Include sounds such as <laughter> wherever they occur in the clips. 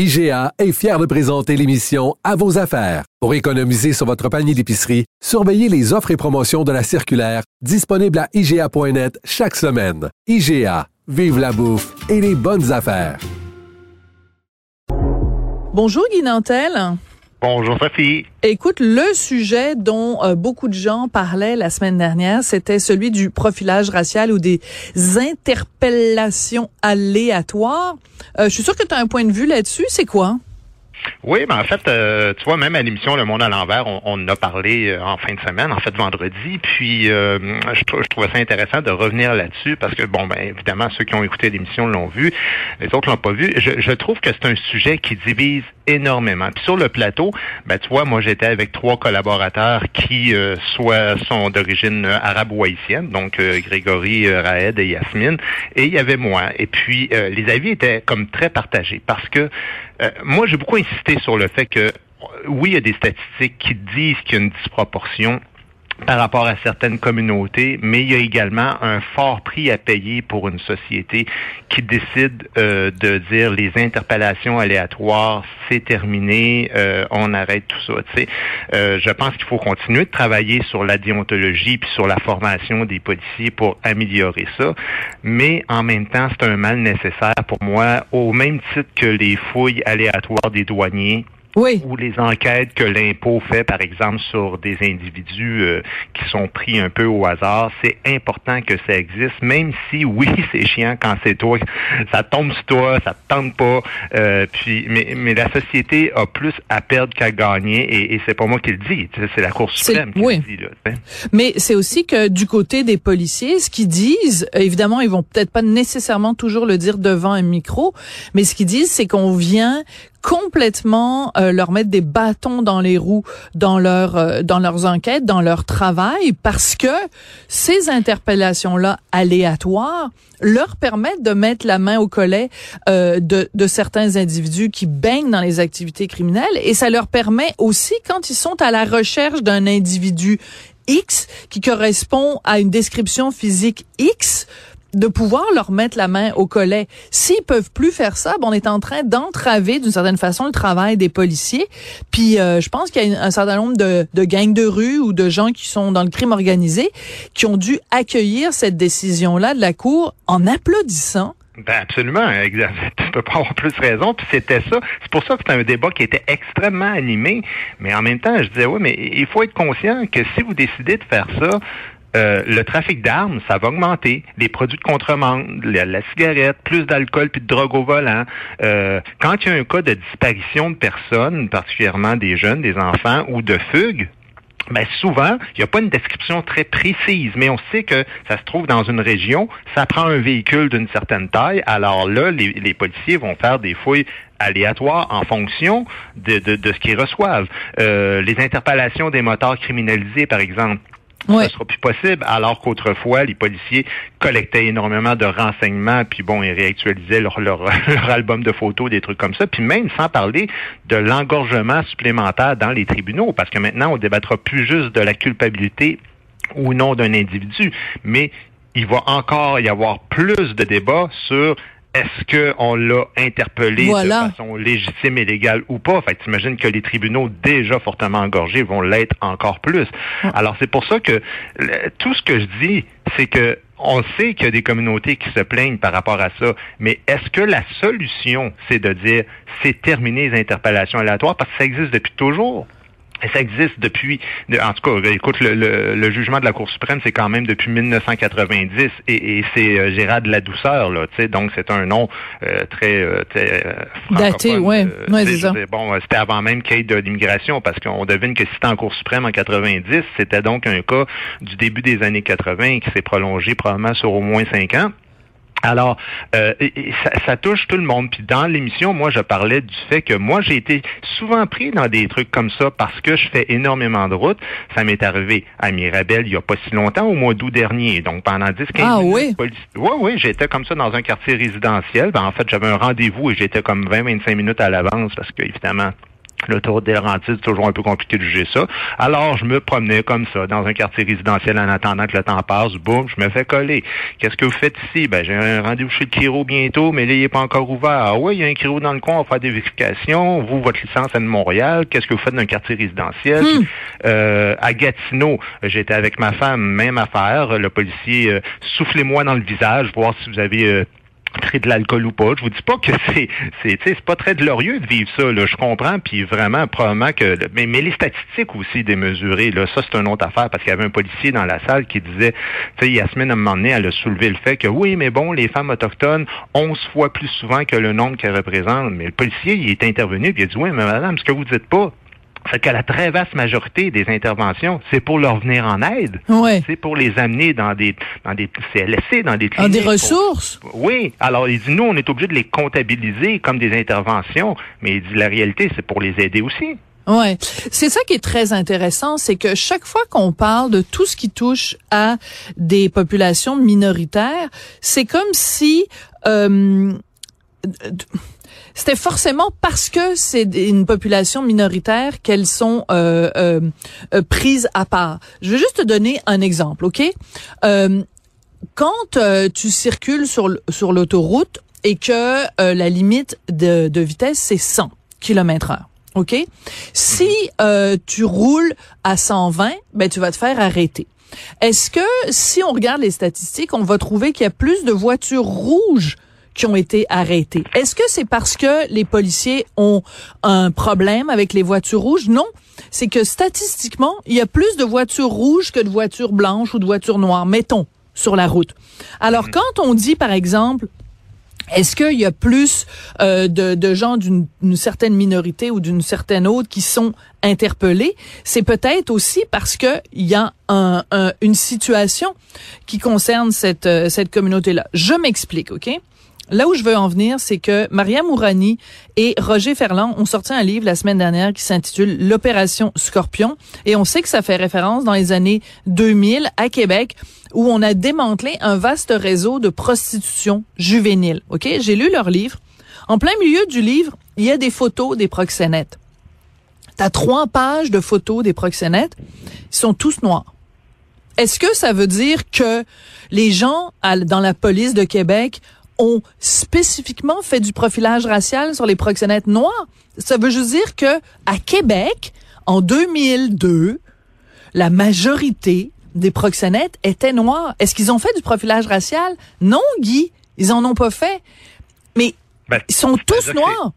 IGA est fier de présenter l'émission À vos affaires. Pour économiser sur votre panier d'épicerie, surveillez les offres et promotions de la circulaire disponible à IGA.net chaque semaine. IGA, vive la bouffe et les bonnes affaires. Bonjour Guy Nantel. Bonjour Sophie. Écoute, le sujet dont euh, beaucoup de gens parlaient la semaine dernière, c'était celui du profilage racial ou des interpellations aléatoires. Euh, je suis sûre que tu as un point de vue là-dessus. C'est quoi? Oui, mais en fait, euh, tu vois, même à l'émission Le Monde à l'envers, on, on a parlé euh, en fin de semaine, en fait vendredi. Puis euh, je, je, trouvais ça intéressant de revenir là-dessus parce que, bon, ben évidemment, ceux qui ont écouté l'émission l'ont vu, les autres l'ont pas vu. Je, je trouve que c'est un sujet qui divise énormément. Puis sur le plateau, ben tu vois, moi j'étais avec trois collaborateurs qui soit sont d'origine arabe ou haïtienne, donc Grégory, Raed et Yasmine, et il y avait moi. Et puis les avis étaient comme très partagés parce que moi j'ai beaucoup insisté sur le fait que oui, il y a des statistiques qui disent qu'il y a une disproportion par rapport à certaines communautés, mais il y a également un fort prix à payer pour une société qui décide euh, de dire les interpellations aléatoires, c'est terminé, euh, on arrête tout ça. Euh, je pense qu'il faut continuer de travailler sur la déontologie puis sur la formation des policiers pour améliorer ça, mais en même temps, c'est un mal nécessaire pour moi, au même titre que les fouilles aléatoires des douaniers oui. ou les enquêtes que l'impôt fait, par exemple, sur des individus euh, qui sont pris un peu au hasard, c'est important que ça existe, même si, oui, <laughs> c'est chiant quand c'est toi, ça tombe sur toi, ça te tente pas, euh, puis, mais, mais la société a plus à perdre qu'à gagner, et, et c'est pas moi qui le dis, c'est la Cour suprême qui oui. le dit. Là, mais c'est aussi que du côté des policiers, ce qu'ils disent, évidemment, ils vont peut-être pas nécessairement toujours le dire devant un micro, mais ce qu'ils disent, c'est qu'on vient complètement euh, leur mettre des bâtons dans les roues dans leur euh, dans leurs enquêtes, dans leur travail parce que ces interpellations là aléatoires leur permettent de mettre la main au collet euh, de, de certains individus qui baignent dans les activités criminelles. Et ça leur permet aussi quand ils sont à la recherche d'un individu X qui correspond à une description physique X de pouvoir leur mettre la main au collet. S'ils peuvent plus faire ça, bon, on est en train d'entraver d'une certaine façon le travail des policiers. Puis euh, je pense qu'il y a un certain nombre de, de gangs de rue ou de gens qui sont dans le crime organisé qui ont dû accueillir cette décision-là de la Cour en applaudissant. Ben absolument, <laughs> tu peux pas avoir plus raison. Puis c'était ça. C'est pour ça que c'était un débat qui était extrêmement animé. Mais en même temps, je disais oui, mais il faut être conscient que si vous décidez de faire ça, euh, le trafic d'armes, ça va augmenter. Les produits de contrebande, la, la cigarette, plus d'alcool puis de drogue au volant. Euh, quand il y a un cas de disparition de personnes, particulièrement des jeunes, des enfants ou de fugue, ben souvent, il n'y a pas une description très précise, mais on sait que ça se trouve dans une région, ça prend un véhicule d'une certaine taille, alors là, les, policiers vont faire des fouilles aléatoires en fonction de, de, ce qu'ils reçoivent. Euh, les interpellations des moteurs criminalisés, par exemple, Ouais. ce sera plus possible, alors qu'autrefois, les policiers collectaient énormément de renseignements, puis bon, ils réactualisaient leur, leur, <laughs> leur, album de photos, des trucs comme ça, puis même sans parler de l'engorgement supplémentaire dans les tribunaux, parce que maintenant, on débattra plus juste de la culpabilité ou non d'un individu, mais il va encore y avoir plus de débats sur est-ce qu'on l'a interpellé voilà. de façon légitime et légale ou pas? Fait que t'imagines que les tribunaux déjà fortement engorgés vont l'être encore plus. Alors c'est pour ça que tout ce que je dis, c'est que on sait qu'il y a des communautés qui se plaignent par rapport à ça, mais est-ce que la solution, c'est de dire c'est terminé les interpellations aléatoires? Parce que ça existe depuis toujours? Ça existe depuis, en tout cas, écoute, le, le, le jugement de la Cour suprême, c'est quand même depuis 1990 et, et c'est euh, Gérard de la douceur, là, tu sais, donc c'est un nom euh, très, euh, très daté, ouais, euh, ouais c'est ça. Bon, c'était avant même qu'il y ait de l'immigration, parce qu'on devine que si c'était en Cour suprême en 90, c'était donc un cas du début des années 80 qui s'est prolongé probablement sur au moins cinq ans. Alors, euh, ça, ça, touche tout le monde. Puis dans l'émission, moi, je parlais du fait que moi, j'ai été souvent pris dans des trucs comme ça parce que je fais énormément de routes. Ça m'est arrivé à Mirabel il y a pas si longtemps, au mois d'août dernier. Donc pendant 10-15 ah, minutes. Oui, oui, oui j'étais comme ça dans un quartier résidentiel. Ben, en fait, j'avais un rendez-vous et j'étais comme 20-25 minutes à l'avance parce que, évidemment, L'autoroute des Laurentides, c'est toujours un peu compliqué de juger ça. Alors, je me promenais comme ça, dans un quartier résidentiel en attendant que le temps passe. Boum, je me fais coller. Qu'est-ce que vous faites ici? Ben, j'ai un rendez-vous chez le Kiro bientôt, mais là, il n'est pas encore ouvert. Ah oui, il y a un Kiro dans le coin, on va faire des vérifications. Vous, votre licence est de Montréal. Qu'est-ce que vous faites dans un quartier résidentiel? Hmm. Euh, à Gatineau, j'étais avec ma femme, même affaire. Le policier, euh, soufflez-moi dans le visage, voir si vous avez euh, de l'alcool ou pas. Je vous dis pas que <laughs> c'est c'est c'est pas très glorieux de vivre ça là, je comprends puis vraiment probablement que mais, mais les statistiques aussi démesurées là, ça c'est une autre affaire parce qu'il y avait un policier dans la salle qui disait tu sais Yasmine à un moment donné elle a soulevé le fait que oui mais bon les femmes autochtones 11 fois plus souvent que le nombre qu'elles représentent mais le policier il est intervenu puis il a dit oui mais madame ce que vous dites pas c'est que la très vaste majorité des interventions, c'est pour leur venir en aide. Ouais. C'est pour les amener dans des dans des CLSC, dans des cliniques. des ressources? Oui. Alors, il dit, nous, on est obligé de les comptabiliser comme des interventions, mais il dit, la réalité, c'est pour les aider aussi. Ouais, c'est ça qui est très intéressant, c'est que chaque fois qu'on parle de tout ce qui touche à des populations minoritaires, c'est comme si euh, c'était forcément parce que c'est une population minoritaire qu'elles sont euh, euh, euh, prises à part. Je vais juste te donner un exemple, ok? Quand tu circules sur sur l'autoroute et que la limite de, de vitesse c'est 100 km heure. OK? Si tu roules à 120, ben tu vas te faire arrêter. Est-ce que si on regarde les statistiques, on va trouver qu'il y a plus de voitures rouges qui ont été arrêtés. Est-ce que c'est parce que les policiers ont un problème avec les voitures rouges? Non. C'est que statistiquement, il y a plus de voitures rouges que de voitures blanches ou de voitures noires, mettons, sur la route. Alors, mhm. quand on dit, par exemple, est-ce qu'il y a plus euh, de, gens d'une certaine minorité ou d'une certaine autre qui sont interpellés C'est peut-être aussi parce que il y a une situation qui concerne cette euh, cette communauté-là. Je m'explique, ok? Là où je veux en venir, c'est que Maria Mourani et Roger Ferland ont sorti un livre la semaine dernière qui s'intitule L'opération Scorpion et on sait que ça fait référence dans les années 2000 à Québec où on a démantelé un vaste réseau de prostitution juvénile. OK, j'ai lu leur livre. En plein milieu du livre, il y a des photos des proxénètes. T'as trois pages de photos des proxénètes. Ils sont tous noirs. Est-ce que ça veut dire que les gens dans la police de Québec ont spécifiquement fait du profilage racial sur les proxénètes noirs. Ça veut juste dire que à Québec, en 2002, la majorité des proxénètes étaient noirs. Est-ce qu'ils ont fait du profilage racial? Non, Guy, ils en ont pas fait. Mais ben, ils sont tous noirs.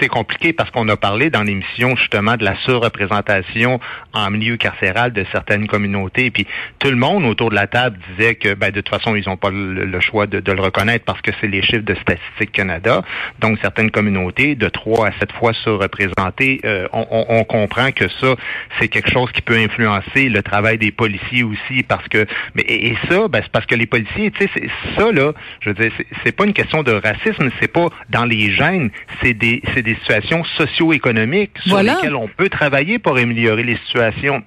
C'est compliqué parce qu'on a parlé dans l'émission justement de la surreprésentation en milieu carcéral de certaines communautés. Puis tout le monde autour de la table disait que ben, de toute façon, ils n'ont pas le, choix de, le reconnaître parce que c'est les chiffres de Statistique Canada. Donc certaines communautés, de trois à sept fois surreprésentées, euh, on, comprend que ça, c'est quelque chose qui peut influencer le travail des policiers aussi parce que mais et, ça, ben, c'est parce que les policiers, tu sais, ça là, je veux dire, c'est pas une question de racisme, c'est pas dans les gènes, c'est des c'est des situations socio-économiques sur lesquelles on peut travailler pour améliorer les situations.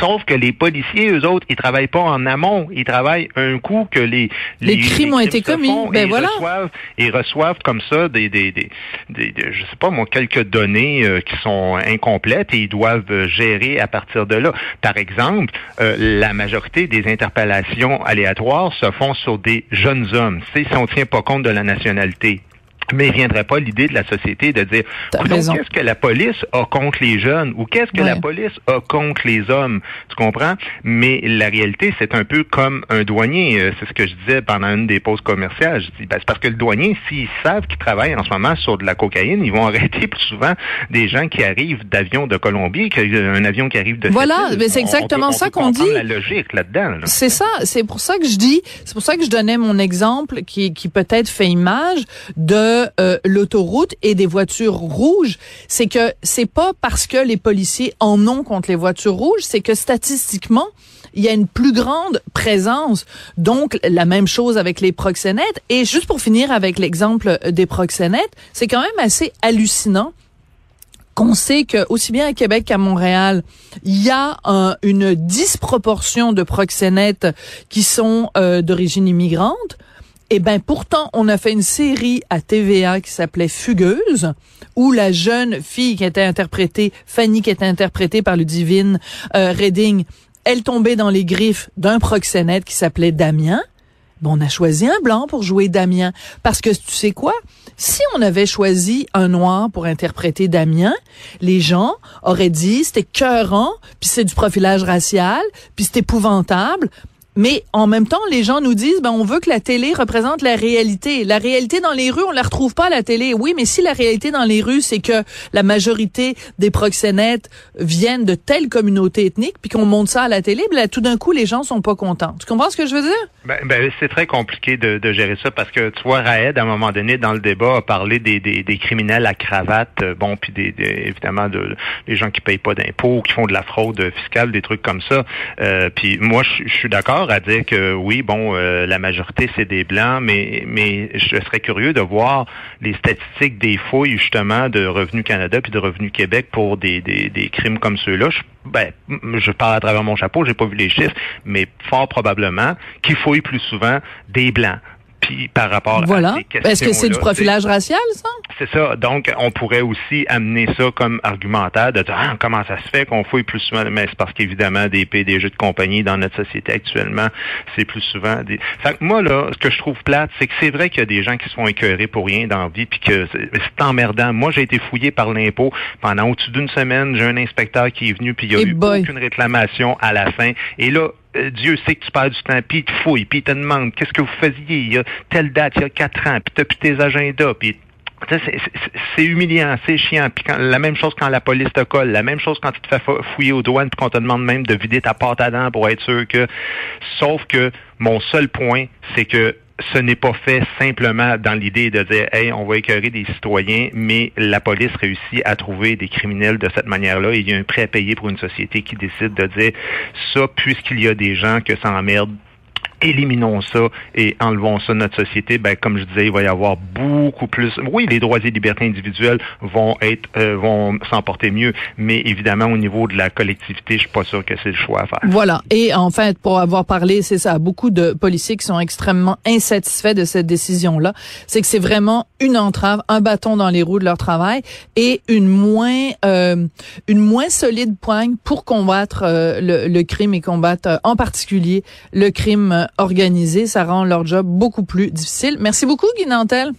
Sauf que les policiers, eux autres, ils travaillent pas en amont. Ils travaillent un coup que les les, crimes ont été commis. ben ils voilà. Reçoivent, ils reçoivent comme ça des des, des, des, je sais pas moi quelques données euh, qui sont incomplètes et ils doivent gérer à partir de là. Par exemple, euh, la majorité des interpellations aléatoires se font sur des jeunes hommes. si on tient pas compte de la nationalité. Mais il ne viendrait pas l'idée de la société de dire qu'est-ce que la police a contre les jeunes ou qu'est-ce que la police a contre les hommes? Tu comprends? Mais la réalité, c'est un peu comme un douanier. Euh, c'est ce que je disais pendant une des pauses commerciales. Je dis, ben, c'est parce que le douanier, s'ils savent qu'ils travaillent en ce moment sur de la cocaïne, ils vont <laughs> arrêter plus souvent des gens qui arrivent d'avions de Colombie qu'un avion qui arrive de Voilà, mais c'est exactement ça qu'on dit. la logique là-dedans. C'est ça. C'est pour ça que je dis, c'est pour ça que je donnais mon exemple qui, qui peut-être fait image de euh, l'autoroute et des voitures rouges, c'est que c'est pas parce que les policiers en ont contre les voitures rouges, c'est que statistiquement, il y a une plus grande présence. Donc, la même chose avec les proxénètes. Et juste pour finir avec l'exemple des proxénètes, c'est quand même assez hallucinant qu'on sait que aussi bien à Québec qu'à Montréal, il y a une disproportion de proxénètes qui sont euh, d'origine immigrante. Eh ben pourtant, on a fait une série à TVA qui s'appelait Fugueuse, où la jeune fille qui était interprétée, Fanny qui était interprétée par le divine euh, Redding, elle tombait dans les griffes d'un proxénète qui s'appelait Damien. Bon, on a choisi un blanc pour jouer Damien. Parce que tu sais quoi? Si on avait choisi un noir pour interpréter Damien, les gens auraient dit c'était cœurant, puis c'est du profilage racial, puis c'est épouvantable. Mais en même temps, les gens nous disent, ben, on veut que la télé représente la réalité. La réalité dans les rues, on la retrouve pas à la télé. Oui, mais si la réalité dans les rues, c'est que la majorité des proxénètes viennent de telle communauté ethnique, puis qu'on monte ça à la télé, ben, tout d'un coup, les gens sont pas contents. Tu comprends ce que je veux dire? Ben, ben c'est très compliqué de, de, gérer ça parce que, tu vois, Raed, à un moment donné, dans le débat, a parlé des, des, des criminels à cravate, euh, bon, puis des, évidemment, de, des gens qui payent pas d'impôts, qui font de la fraude fiscale, des trucs comme ça. Euh, puis moi, je suis d'accord à dire que oui, bon, euh, la majorité c'est des blancs, mais mais je serais curieux de voir les statistiques des fouilles justement de Revenu Canada puis de Revenu Québec pour des, des, des crimes comme ceux-là. Je, ben, je parle à travers mon chapeau, j'ai pas vu les chiffres, mais fort probablement qu'ils fouillent plus souvent des blancs par rapport voilà. à ces questions Est-ce que c'est du profilage racial, ça? C'est ça. Donc, on pourrait aussi amener ça comme argumentaire de dire ah, comment ça se fait qu'on fouille plus souvent? Mais c'est parce qu'évidemment, des PDG de compagnie dans notre société actuellement, c'est plus souvent des. Fait que moi, là, ce que je trouve plate, c'est que c'est vrai qu'il y a des gens qui se font écœurer pour rien dans la vie, puis que c'est emmerdant. Moi, j'ai été fouillé par l'impôt pendant au-dessus d'une semaine. J'ai un inspecteur qui est venu, puis il n'y a eu aucune réclamation à la fin. Et là, euh, Dieu sait que tu perds du temps, puis il te fouille, puis il te demande qu'est-ce que vous faisiez il y a telle date, il y a quatre ans, puis tu plus tes agendas, puis c'est humiliant, c'est chiant. Puis la même chose quand la police te colle, la même chose quand tu te fais fouiller aux douanes puis qu'on te demande même de vider ta pâte à dents pour être sûr que. Sauf que mon seul point, c'est que ce n'est pas fait simplement dans l'idée de dire hey on va écœurer des citoyens mais la police réussit à trouver des criminels de cette manière-là il y a un prêt à payer pour une société qui décide de dire ça puisqu'il y a des gens que ça emmerde éliminons ça et enlevons ça de notre société, ben, comme je disais, il va y avoir beaucoup plus. Oui, les droits et libertés individuelles vont être, euh, vont s'emporter mieux, mais évidemment, au niveau de la collectivité, je suis pas sûr que c'est le choix à faire. Voilà. Et en fait, pour avoir parlé, c'est ça, beaucoup de policiers qui sont extrêmement insatisfaits de cette décision-là. C'est que c'est vraiment une entrave, un bâton dans les roues de leur travail et une moins, euh, une moins solide poigne pour combattre euh, le, le, crime et combattre en particulier le crime organisé. Ça rend leur job beaucoup plus difficile. Merci beaucoup, Guy Nantel.